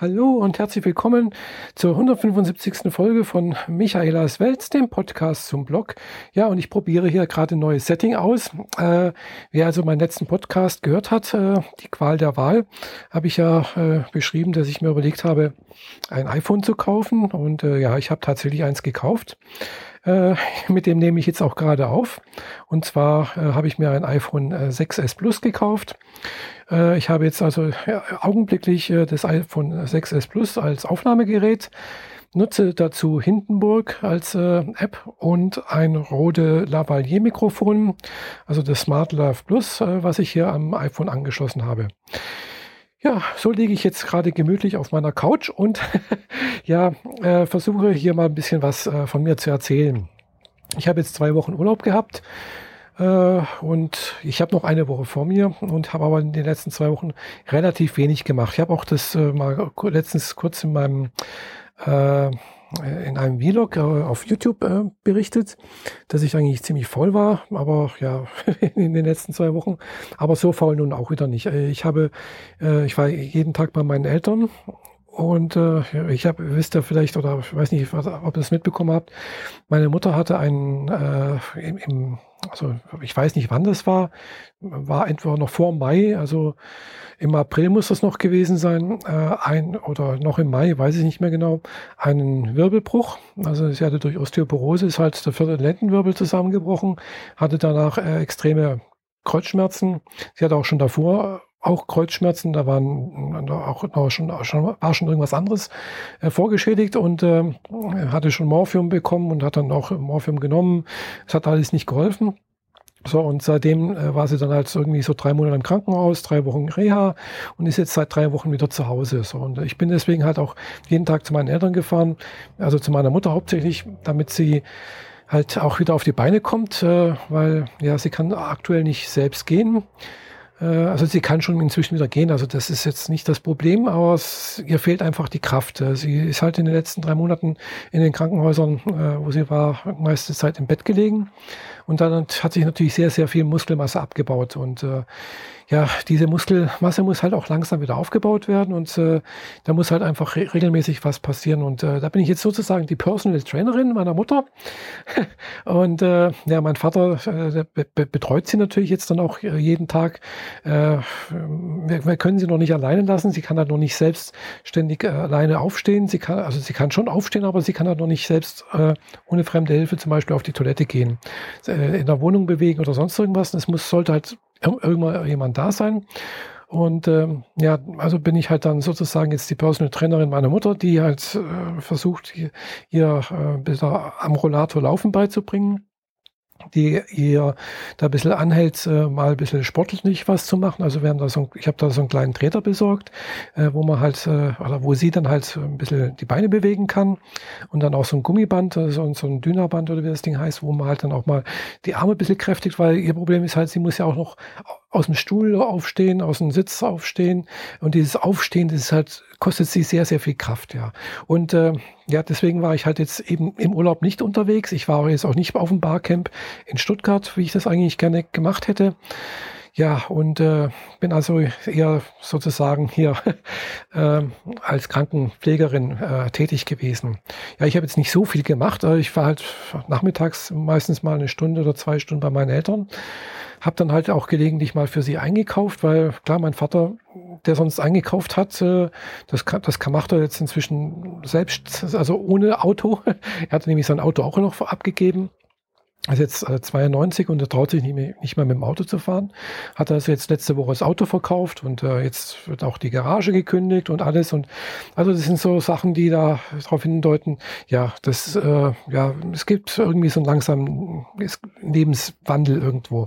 Hallo und herzlich willkommen zur 175. Folge von Michaelas Welt, dem Podcast zum Blog. Ja, und ich probiere hier gerade ein neues Setting aus. Äh, wer also meinen letzten Podcast gehört hat, äh, die Qual der Wahl, habe ich ja äh, beschrieben, dass ich mir überlegt habe, ein iPhone zu kaufen. Und äh, ja, ich habe tatsächlich eins gekauft. Äh, mit dem nehme ich jetzt auch gerade auf. Und zwar äh, habe ich mir ein iPhone 6S Plus gekauft. Äh, ich habe jetzt also augenblicklich äh, das iPhone 6S Plus als Aufnahmegerät, nutze dazu Hindenburg als äh, App und ein Rode Lavalier Mikrofon, also das Smart Love Plus, was ich hier am iPhone angeschlossen habe. Ja, so liege ich jetzt gerade gemütlich auf meiner Couch und ja, äh, versuche hier mal ein bisschen was äh, von mir zu erzählen. Ich habe jetzt zwei Wochen Urlaub gehabt äh, und ich habe noch eine Woche vor mir und habe aber in den letzten zwei Wochen relativ wenig gemacht. Ich habe auch das äh, mal letztens kurz in meinem äh, in einem Vlog äh, auf YouTube äh, berichtet, dass ich eigentlich ziemlich voll war, aber ja, in den letzten zwei Wochen. Aber so faul nun auch wieder nicht. Äh, ich habe, äh, ich war jeden Tag bei meinen Eltern und äh, ich habe, wisst ihr vielleicht, oder ich weiß nicht, ob ihr es mitbekommen habt, meine Mutter hatte einen äh, im, im also ich weiß nicht, wann das war, war entweder noch vor Mai, also im April muss das noch gewesen sein, äh, ein oder noch im Mai, weiß ich nicht mehr genau, einen Wirbelbruch. Also sie hatte durch Osteoporose, ist halt der vierte Lendenwirbel zusammengebrochen, hatte danach äh, extreme Kreuzschmerzen. Sie hatte auch schon davor auch Kreuzschmerzen, da waren auch schon, schon, war schon irgendwas anderes äh, vorgeschädigt und äh, hatte schon Morphium bekommen und hat dann auch Morphium genommen. Es hat alles nicht geholfen. So, und seitdem äh, war sie dann halt irgendwie so drei Monate im Krankenhaus, drei Wochen Reha und ist jetzt seit drei Wochen wieder zu Hause. So, und ich bin deswegen halt auch jeden Tag zu meinen Eltern gefahren, also zu meiner Mutter hauptsächlich, damit sie halt auch wieder auf die Beine kommt, äh, weil ja, sie kann aktuell nicht selbst gehen. Äh, also sie kann schon inzwischen wieder gehen, also das ist jetzt nicht das Problem, aber es, ihr fehlt einfach die Kraft. Äh, sie ist halt in den letzten drei Monaten in den Krankenhäusern, äh, wo sie war, meiste Zeit im Bett gelegen. Und dann hat sich natürlich sehr, sehr viel Muskelmasse abgebaut. Und äh, ja, diese Muskelmasse muss halt auch langsam wieder aufgebaut werden und äh, da muss halt einfach re regelmäßig was passieren. Und äh, da bin ich jetzt sozusagen die Personal Trainerin meiner Mutter. und äh, ja, mein Vater äh, be betreut sie natürlich jetzt dann auch jeden Tag. Äh, wir, wir können sie noch nicht alleine lassen. Sie kann halt noch nicht selbstständig äh, alleine aufstehen. Sie kann, also sie kann schon aufstehen, aber sie kann halt noch nicht selbst äh, ohne fremde Hilfe zum Beispiel auf die Toilette gehen, äh, in der Wohnung bewegen oder sonst irgendwas. Es muss, sollte halt irgendwann jemand da sein. Und ähm, ja, also bin ich halt dann sozusagen jetzt die Personal Trainerin meiner Mutter, die halt äh, versucht, ihr, ihr äh, am Rollator laufen beizubringen die ihr da ein bisschen anhält, äh, mal ein bisschen sportlich was zu machen. Also wir haben da so, ich habe da so einen kleinen Treter besorgt, äh, wo man halt, äh, oder wo sie dann halt ein bisschen die Beine bewegen kann und dann auch so ein Gummiband, so, ein Dünnerband oder wie das Ding heißt, wo man halt dann auch mal die Arme ein bisschen kräftigt, weil ihr Problem ist halt, sie muss ja auch noch aus dem Stuhl aufstehen, aus dem Sitz aufstehen und dieses Aufstehen, das ist halt kostet sie sehr, sehr viel Kraft, ja. Und äh, ja, deswegen war ich halt jetzt eben im Urlaub nicht unterwegs. Ich war jetzt auch nicht auf dem Barcamp in Stuttgart, wie ich das eigentlich gerne gemacht hätte. Ja, und äh, bin also eher sozusagen hier äh, als Krankenpflegerin äh, tätig gewesen. Ja, ich habe jetzt nicht so viel gemacht. Ich war halt nachmittags meistens mal eine Stunde oder zwei Stunden bei meinen Eltern. Habe dann halt auch gelegentlich mal für sie eingekauft, weil klar, mein Vater, der sonst eingekauft hat, äh, das, kann, das macht er jetzt inzwischen selbst, also ohne Auto. er hatte nämlich sein Auto auch noch abgegeben ist jetzt äh, 92 und er traut sich nicht mehr, nicht mehr mit dem Auto zu fahren. Hat also jetzt letzte Woche das Auto verkauft und äh, jetzt wird auch die Garage gekündigt und alles. Und also das sind so Sachen, die da darauf hindeuten, ja, das, äh, ja, es gibt irgendwie so einen langsamen Lebenswandel irgendwo.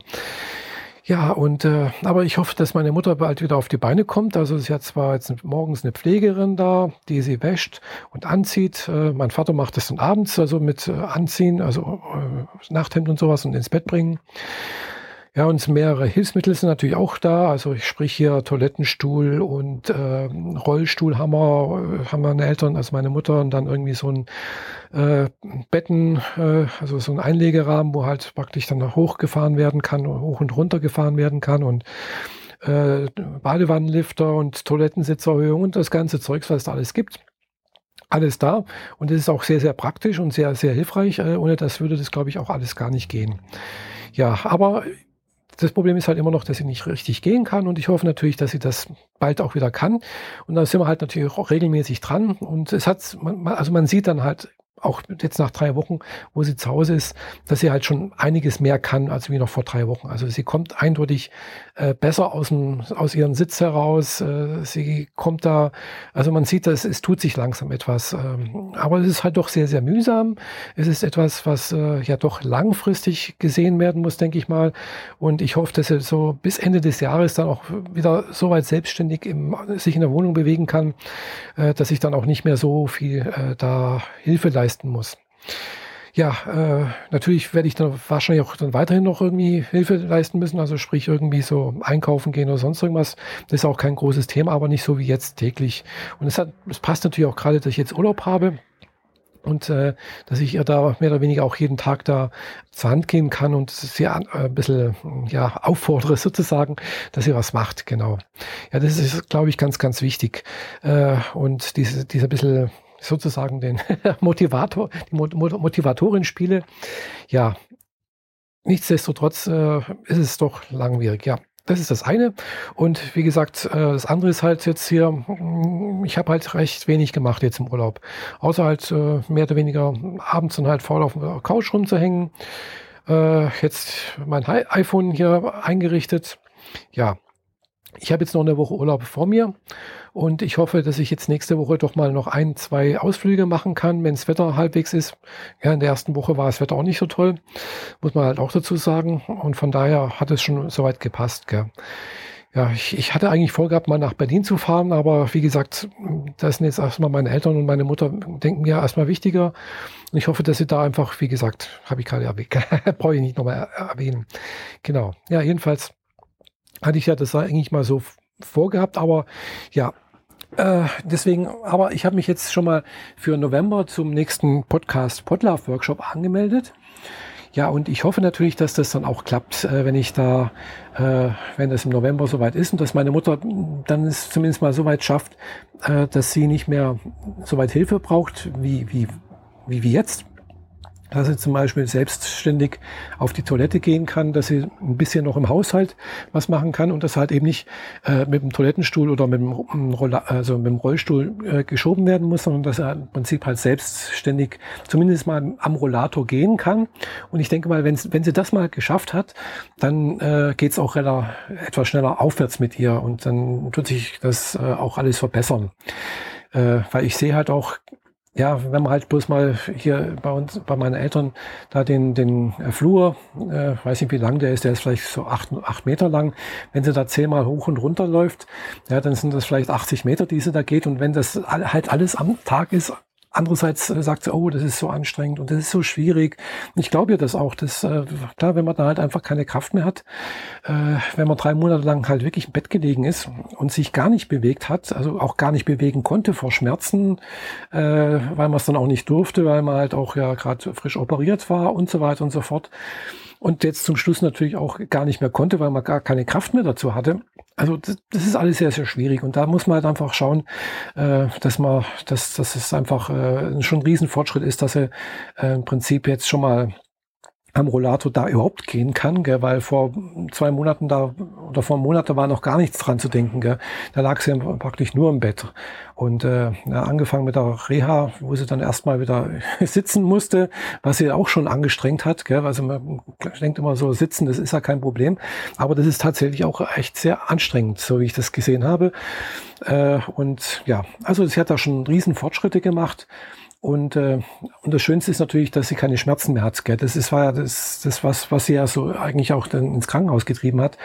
Ja, und äh, aber ich hoffe, dass meine Mutter bald wieder auf die Beine kommt. Also sie hat zwar jetzt morgens eine Pflegerin da, die sie wäscht und anzieht. Äh, mein Vater macht das dann abends, also mit äh, Anziehen, also äh, Nachthemd und sowas und ins Bett bringen. Ja, und mehrere Hilfsmittel sind natürlich auch da. Also ich sprich hier Toilettenstuhl und äh, Rollstuhlhammer haben meine Eltern, also meine Mutter und dann irgendwie so ein äh, Betten, äh, also so ein Einlegerahmen, wo halt praktisch dann hochgefahren werden kann, hoch und runter gefahren werden kann und äh, Badewannenlifter und Toilettensitzerhöhung und das ganze Zeugs, was da alles gibt alles da und es ist auch sehr, sehr praktisch und sehr, sehr hilfreich. Äh, ohne das würde das, glaube ich, auch alles gar nicht gehen. Ja, aber das Problem ist halt immer noch, dass sie nicht richtig gehen kann und ich hoffe natürlich, dass sie das bald auch wieder kann. Und da sind wir halt natürlich auch regelmäßig dran und es hat, also man sieht dann halt auch jetzt nach drei Wochen, wo sie zu Hause ist, dass sie halt schon einiges mehr kann als wie noch vor drei Wochen. Also sie kommt eindeutig äh, besser aus, dem, aus ihrem Sitz heraus. Äh, sie kommt da, also man sieht, dass es tut sich langsam etwas. Ähm, aber es ist halt doch sehr, sehr mühsam. Es ist etwas, was äh, ja doch langfristig gesehen werden muss, denke ich mal. Und ich hoffe, dass sie so bis Ende des Jahres dann auch wieder so weit selbstständig im, sich in der Wohnung bewegen kann, äh, dass ich dann auch nicht mehr so viel äh, da Hilfe leisten leisten muss. Ja, äh, natürlich werde ich dann wahrscheinlich auch dann weiterhin noch irgendwie Hilfe leisten müssen, also sprich irgendwie so einkaufen gehen oder sonst irgendwas. Das ist auch kein großes Thema, aber nicht so wie jetzt täglich. Und es, hat, es passt natürlich auch gerade, dass ich jetzt Urlaub habe und äh, dass ich ihr da mehr oder weniger auch jeden Tag da zur Hand gehen kann und sie äh, ein bisschen ja, auffordere sozusagen, dass sie was macht, genau. Ja, das ist, glaube ich, ganz, ganz wichtig. Äh, und diese, dieser bisschen sozusagen den Motivator, die Motivatorin spiele. Ja, nichtsdestotrotz äh, ist es doch langwierig, ja. Das ist das eine. Und wie gesagt, äh, das andere ist halt jetzt hier, mm, ich habe halt recht wenig gemacht jetzt im Urlaub. Außer halt äh, mehr oder weniger abends dann halt faul auf der Couch rumzuhängen. Äh, jetzt mein iPhone hier eingerichtet. Ja, ich habe jetzt noch eine Woche Urlaub vor mir und ich hoffe, dass ich jetzt nächste Woche doch mal noch ein, zwei Ausflüge machen kann, wenn das Wetter halbwegs ist. Ja, in der ersten Woche war das Wetter auch nicht so toll, muss man halt auch dazu sagen. Und von daher hat es schon soweit gepasst. Gell. Ja, ich, ich hatte eigentlich vorgehabt, mal nach Berlin zu fahren, aber wie gesagt, das sind jetzt erstmal meine Eltern und meine Mutter denken mir erstmal wichtiger. Und ich hoffe, dass sie da einfach, wie gesagt, habe ich gerade erwähnt, brauche ich nicht nochmal erwähnen. Genau. Ja, jedenfalls hatte ich ja das eigentlich mal so vorgehabt, aber ja, äh, deswegen, aber ich habe mich jetzt schon mal für November zum nächsten Podcast Podlove Workshop angemeldet. Ja, und ich hoffe natürlich, dass das dann auch klappt, äh, wenn ich da, äh, wenn das im November soweit ist und dass meine Mutter dann es zumindest mal so weit schafft, äh, dass sie nicht mehr so weit Hilfe braucht wie, wie, wie jetzt dass sie zum Beispiel selbstständig auf die Toilette gehen kann, dass sie ein bisschen noch im Haushalt was machen kann und das halt eben nicht äh, mit dem Toilettenstuhl oder mit dem, Rolla, also mit dem Rollstuhl äh, geschoben werden muss, sondern dass er im Prinzip halt selbstständig zumindest mal am Rollator gehen kann. Und ich denke mal, wenn, wenn sie das mal geschafft hat, dann äh, geht es auch relativ, etwas schneller aufwärts mit ihr und dann tut sich das äh, auch alles verbessern. Äh, weil ich sehe halt auch ja, wenn man halt bloß mal hier bei uns, bei meinen Eltern, da den, den äh, Flur, äh, weiß nicht wie lang der ist, der ist vielleicht so acht, acht Meter lang. Wenn sie da zehnmal hoch und runter läuft, ja, dann sind das vielleicht 80 Meter, die sie da geht. Und wenn das halt alles am Tag ist, Andererseits äh, sagt sie, oh, das ist so anstrengend und das ist so schwierig. Ich glaube ihr das auch. dass, äh, klar, wenn man da halt einfach keine Kraft mehr hat, äh, wenn man drei Monate lang halt wirklich im Bett gelegen ist und sich gar nicht bewegt hat, also auch gar nicht bewegen konnte vor Schmerzen, äh, weil man es dann auch nicht durfte, weil man halt auch ja gerade frisch operiert war und so weiter und so fort und jetzt zum Schluss natürlich auch gar nicht mehr konnte, weil man gar keine Kraft mehr dazu hatte. Also das, das ist alles sehr, sehr schwierig und da muss man halt einfach schauen, äh, dass man, dass, dass es einfach äh, schon ein Riesenfortschritt ist, dass er äh, im Prinzip jetzt schon mal am Rollator da überhaupt gehen kann, gell, weil vor zwei Monaten da oder vor einem Monat da war noch gar nichts dran zu denken. Gell. Da lag sie praktisch nur im Bett. Und äh, ja, angefangen mit der Reha, wo sie dann erstmal wieder sitzen musste, was sie auch schon angestrengt hat. Gell. Also man denkt immer so, sitzen, das ist ja kein Problem. Aber das ist tatsächlich auch echt sehr anstrengend, so wie ich das gesehen habe. Äh, und ja, also sie hat da schon riesen Fortschritte gemacht. Und, äh, und das Schönste ist natürlich, dass sie keine Schmerzen mehr hat. Gell? Das ist, war ja das, das was, was sie ja so eigentlich auch dann ins Krankenhaus getrieben hat.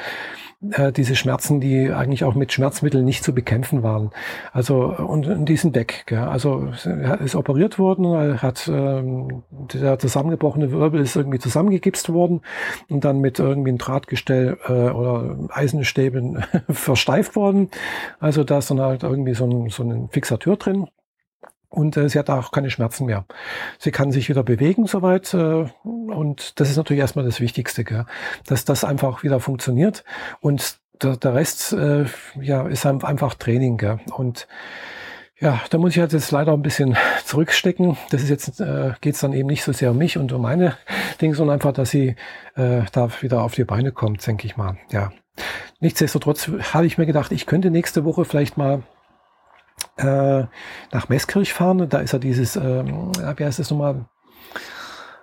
Äh, diese Schmerzen, die eigentlich auch mit Schmerzmitteln nicht zu bekämpfen waren. Also und, und die sind weg. Gell? Also ist operiert worden, hat ähm, der zusammengebrochene Wirbel ist irgendwie zusammengegipst worden und dann mit irgendwie ein Drahtgestell äh, oder Eisenstäben versteift worden. Also da ist dann halt irgendwie so ein, so ein Fixateur drin. Und äh, sie hat auch keine Schmerzen mehr. Sie kann sich wieder bewegen soweit. Äh, und das ist natürlich erstmal das Wichtigste, gell? dass das einfach wieder funktioniert. Und der, der Rest äh, ja, ist einfach Training. Gell? Und ja, da muss ich halt jetzt leider ein bisschen zurückstecken. Das ist jetzt, äh, geht es dann eben nicht so sehr um mich und um meine Dinge, sondern einfach, dass sie äh, da wieder auf die Beine kommt, denke ich mal. Ja. Nichtsdestotrotz habe ich mir gedacht, ich könnte nächste Woche vielleicht mal äh, nach Meßkirch fahren. Da ist ja dieses, ähm, wie heißt das nochmal?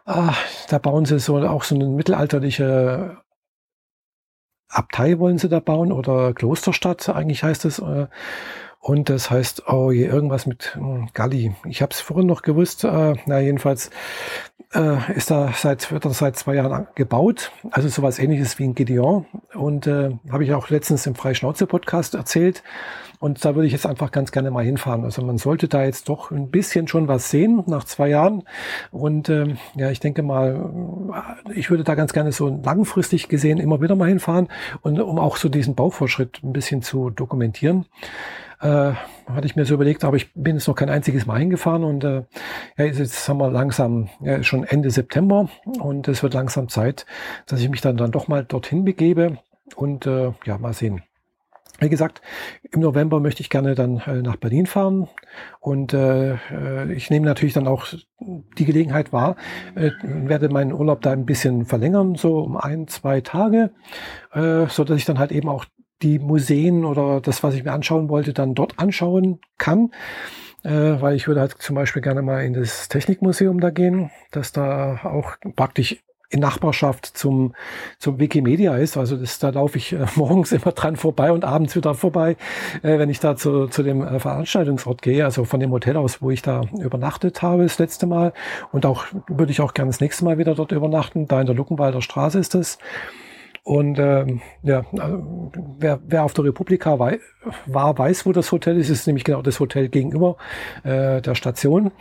Ah, da bauen sie so auch so eine mittelalterliche Abtei wollen sie da bauen oder Klosterstadt, eigentlich heißt es. Äh, und das heißt, oh je, irgendwas mit hm, Galli. Ich habe es vorhin noch gewusst. Äh, na, jedenfalls äh, ist da seit, wird das seit zwei Jahren gebaut. Also sowas ähnliches wie ein Gideon. Und äh, habe ich auch letztens im Freischnauze-Podcast erzählt. Und da würde ich jetzt einfach ganz gerne mal hinfahren. Also man sollte da jetzt doch ein bisschen schon was sehen nach zwei Jahren. Und ähm, ja, ich denke mal, ich würde da ganz gerne so langfristig gesehen immer wieder mal hinfahren und um auch so diesen Baufortschritt ein bisschen zu dokumentieren. Äh, hatte ich mir so überlegt, aber ich bin jetzt noch kein einziges Mal hingefahren und äh, ja, jetzt haben wir langsam, ja, schon Ende September und es wird langsam Zeit, dass ich mich dann, dann doch mal dorthin begebe und äh, ja, mal sehen. Wie gesagt, im November möchte ich gerne dann äh, nach Berlin fahren und äh, äh, ich nehme natürlich dann auch die Gelegenheit wahr, äh, werde meinen Urlaub da ein bisschen verlängern, so um ein, zwei Tage, äh, so dass ich dann halt eben auch die Museen oder das, was ich mir anschauen wollte, dann dort anschauen kann. Äh, weil ich würde halt zum Beispiel gerne mal in das Technikmuseum da gehen, dass da auch praktisch in Nachbarschaft zum, zum Wikimedia ist. Also das, da laufe ich äh, morgens immer dran vorbei und abends wieder vorbei, äh, wenn ich da zu, zu dem äh, Veranstaltungsort gehe, also von dem Hotel aus, wo ich da übernachtet habe das letzte Mal. Und auch würde ich auch gerne das nächste Mal wieder dort übernachten. Da in der Luckenwalder Straße ist das. Und ähm, ja, also, wer, wer auf der Republika wei war, weiß, wo das Hotel ist. Es ist nämlich genau das Hotel gegenüber äh, der Station.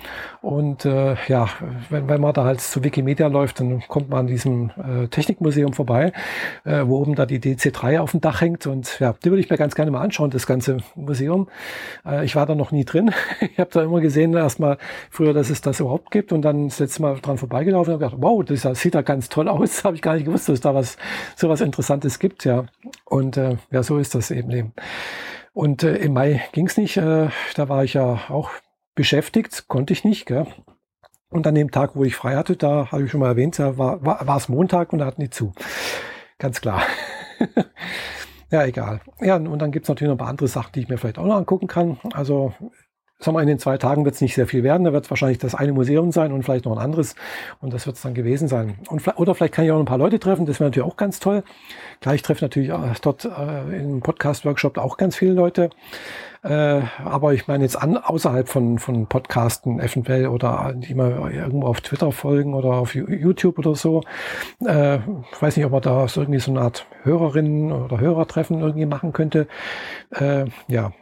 Und äh, ja, wenn, wenn man da halt zu Wikimedia läuft, dann kommt man an diesem äh, Technikmuseum vorbei, äh, wo oben da die DC3 auf dem Dach hängt. Und ja, die würde ich mir ganz gerne mal anschauen, das ganze Museum. Äh, ich war da noch nie drin. ich habe da immer gesehen, erstmal früher, dass es das überhaupt gibt und dann das letzte Mal dran vorbeigelaufen und habe gedacht, wow, das sieht da ganz toll aus. habe ich gar nicht gewusst, dass da was so was Interessantes gibt, ja. Und äh, ja, so ist das eben. Und äh, im Mai ging es nicht. Äh, da war ich ja auch beschäftigt, konnte ich nicht. Gell? Und an dem Tag, wo ich frei hatte, da habe ich schon mal erwähnt, da war, war, war es Montag und da hatten die zu. Ganz klar. ja, egal. Ja, und dann gibt es natürlich noch ein paar andere Sachen, die ich mir vielleicht auch noch angucken kann. Also sagen wir, in den zwei Tagen wird es nicht sehr viel werden. Da wird es wahrscheinlich das eine Museum sein und vielleicht noch ein anderes. Und das wird es dann gewesen sein. Und, oder vielleicht kann ich auch noch ein paar Leute treffen. Das wäre natürlich auch ganz toll. Gleich treffe natürlich äh, dort äh, im Podcast-Workshop auch ganz viele Leute. Äh, aber ich meine jetzt an, außerhalb von, von Podcasten eventuell oder die mal irgendwo auf Twitter folgen oder auf YouTube oder so. Äh, weiß nicht, ob man da irgendwie so eine Art Hörerinnen oder Hörertreffen irgendwie machen könnte. Äh, ja,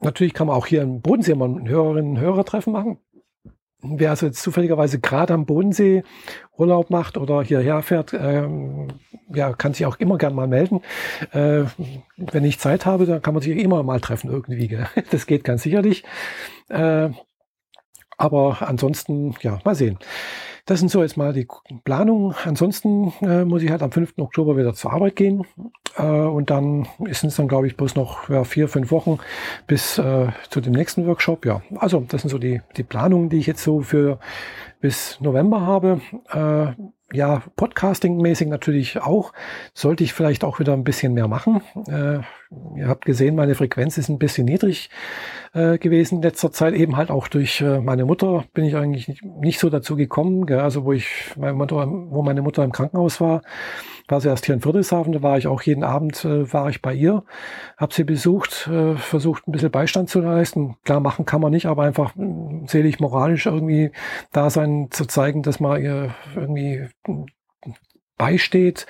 Natürlich kann man auch hier im Bodensee mal ein Hörerinnen- und Hörertreffen machen. Wer also jetzt zufälligerweise gerade am Bodensee Urlaub macht oder hierher fährt, ähm, ja, kann sich auch immer gern mal melden. Äh, wenn ich Zeit habe, dann kann man sich immer mal treffen irgendwie. Gell? Das geht ganz sicherlich. Äh, aber ansonsten, ja, mal sehen. Das sind so jetzt mal die Planungen. Ansonsten äh, muss ich halt am 5. Oktober wieder zur Arbeit gehen. Äh, und dann ist es dann, glaube ich, bloß noch ja, vier, fünf Wochen bis äh, zu dem nächsten Workshop. Ja, also das sind so die, die Planungen, die ich jetzt so für bis November habe. Äh, ja, Podcasting-mäßig natürlich auch. Sollte ich vielleicht auch wieder ein bisschen mehr machen. Äh, ihr habt gesehen, meine Frequenz ist ein bisschen niedrig äh, gewesen in letzter Zeit. Eben halt auch durch äh, meine Mutter bin ich eigentlich nicht, nicht so dazu gekommen. Gell? Also wo ich, meine Mutter, wo meine Mutter im Krankenhaus war, war sie erst hier in Friedrichshafen. Da war ich auch jeden Abend, äh, war ich bei ihr, habe sie besucht, äh, versucht ein bisschen Beistand zu leisten. Klar, machen kann man nicht, aber einfach äh, selig moralisch irgendwie da sein, zu zeigen, dass man ihr irgendwie beisteht.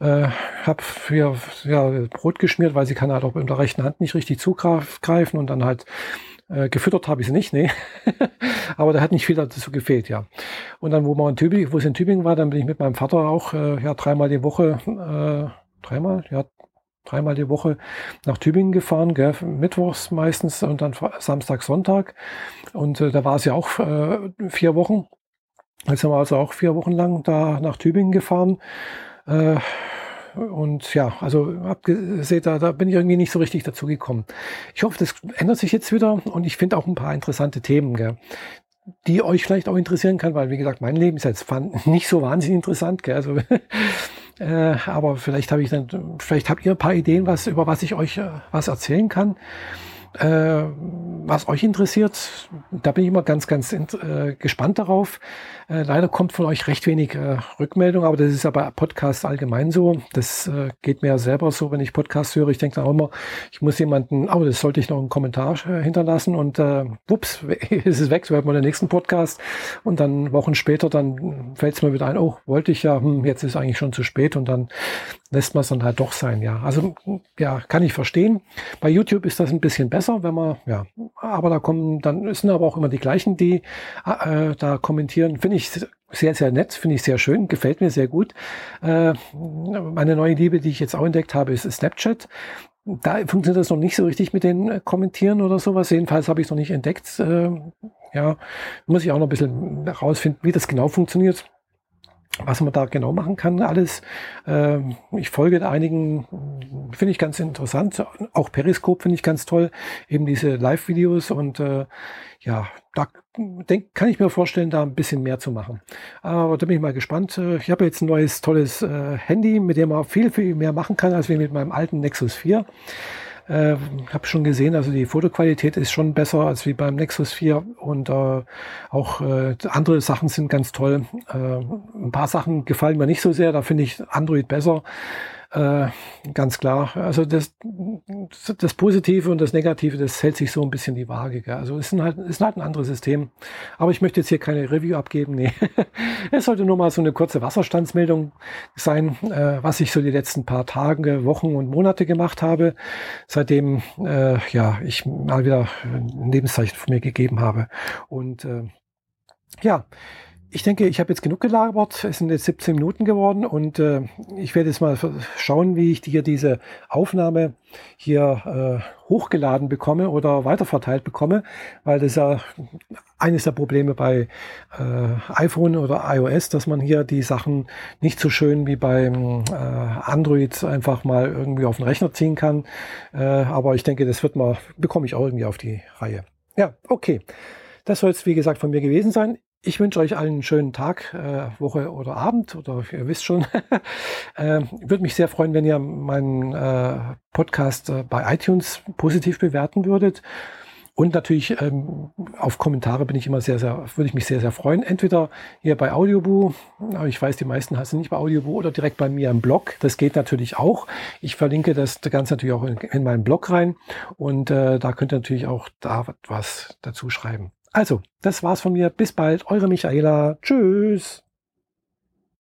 Äh, habe für ja, Brot geschmiert, weil sie kann halt auch mit der rechten Hand nicht richtig zugreifen und dann halt äh, gefüttert habe ich sie nicht, nee. Aber da hat nicht viel dazu gefehlt, ja. Und dann, wo man in Tübingen, wo es in Tübingen war, dann bin ich mit meinem Vater auch äh, ja dreimal die Woche, äh, dreimal, ja, dreimal die Woche nach Tübingen gefahren, gell, mittwochs meistens und dann Samstag, Sonntag. Und äh, da war es ja auch äh, vier Wochen. Jetzt sind wir also auch vier Wochen lang da nach Tübingen gefahren. Äh, und ja, also abgesehen, da, da bin ich irgendwie nicht so richtig dazu gekommen. Ich hoffe, das ändert sich jetzt wieder und ich finde auch ein paar interessante Themen, gell, die euch vielleicht auch interessieren kann, weil wie gesagt, mein Leben ist jetzt nicht so wahnsinnig interessant, gell, also äh, aber vielleicht habe ich dann, vielleicht habt ihr ein paar Ideen, was über was ich euch äh, was erzählen kann. Äh, was euch interessiert, da bin ich immer ganz, ganz äh, gespannt darauf. Äh, leider kommt von euch recht wenig äh, Rückmeldung, aber das ist ja bei Podcasts allgemein so. Das äh, geht mir ja selber so, wenn ich Podcasts höre. Ich denke dann auch immer, ich muss jemanden, oh, das sollte ich noch einen Kommentar äh, hinterlassen und äh, wups, ist es weg, so hört man den nächsten Podcast und dann Wochen später, dann fällt es mir wieder ein, oh, wollte ich ja, hm, jetzt ist eigentlich schon zu spät und dann lässt man es dann halt doch sein, ja. Also ja, kann ich verstehen. Bei YouTube ist das ein bisschen besser, wenn man, ja, aber da kommen, dann sind aber auch immer die gleichen, die äh, da kommentieren. Finde ich sehr, sehr nett, finde ich sehr schön, gefällt mir sehr gut. Äh, meine neue Liebe, die ich jetzt auch entdeckt habe, ist Snapchat. Da funktioniert das noch nicht so richtig mit den Kommentieren oder sowas. Jedenfalls habe ich es noch nicht entdeckt. Äh, ja, muss ich auch noch ein bisschen herausfinden, wie das genau funktioniert was man da genau machen kann, alles. Ähm, ich folge einigen, finde ich ganz interessant. Auch Periscope finde ich ganz toll. Eben diese Live-Videos und äh, ja, da denk, kann ich mir vorstellen, da ein bisschen mehr zu machen. Aber da bin ich mal gespannt. Ich habe jetzt ein neues, tolles äh, Handy, mit dem man viel, viel mehr machen kann, als wir mit meinem alten Nexus 4. Äh, habe schon gesehen, also die Fotoqualität ist schon besser als wie beim Nexus 4 und äh, auch äh, andere Sachen sind ganz toll. Äh, ein paar Sachen gefallen mir nicht so sehr, da finde ich Android besser. Äh, ganz klar. Also das, das Positive und das Negative, das hält sich so ein bisschen die Waage. Gell? Also es ist halt, ist halt ein anderes System. Aber ich möchte jetzt hier keine Review abgeben. Nee. es sollte nur mal so eine kurze Wasserstandsmeldung sein, äh, was ich so die letzten paar Tage, Wochen und Monate gemacht habe, seitdem äh, ja ich mal wieder ein Lebenszeichen von mir gegeben habe. Und äh, ja, ich denke, ich habe jetzt genug gelabert. Es sind jetzt 17 Minuten geworden und äh, ich werde jetzt mal schauen, wie ich hier diese Aufnahme hier äh, hochgeladen bekomme oder weiterverteilt bekomme, weil das ja eines der Probleme bei äh, iPhone oder iOS, dass man hier die Sachen nicht so schön wie beim äh, Android einfach mal irgendwie auf den Rechner ziehen kann. Äh, aber ich denke, das wird mal, bekomme ich auch irgendwie auf die Reihe. Ja, okay. Das soll es, wie gesagt, von mir gewesen sein. Ich wünsche euch allen einen schönen Tag, äh, Woche oder Abend oder ihr wisst schon. äh, Würde mich sehr freuen, wenn ihr meinen äh, Podcast äh, bei iTunes positiv bewerten würdet. Und natürlich ähm, auf Kommentare bin ich immer sehr, sehr, würde ich mich sehr, sehr freuen. Entweder hier bei Audioboo, aber ich weiß, die meisten hassen nicht bei Audioboo oder direkt bei mir im Blog. Das geht natürlich auch. Ich verlinke das Ganze natürlich auch in, in meinen Blog rein und äh, da könnt ihr natürlich auch da was dazu schreiben. Also, das war's von mir. Bis bald. Eure Michaela. Tschüss.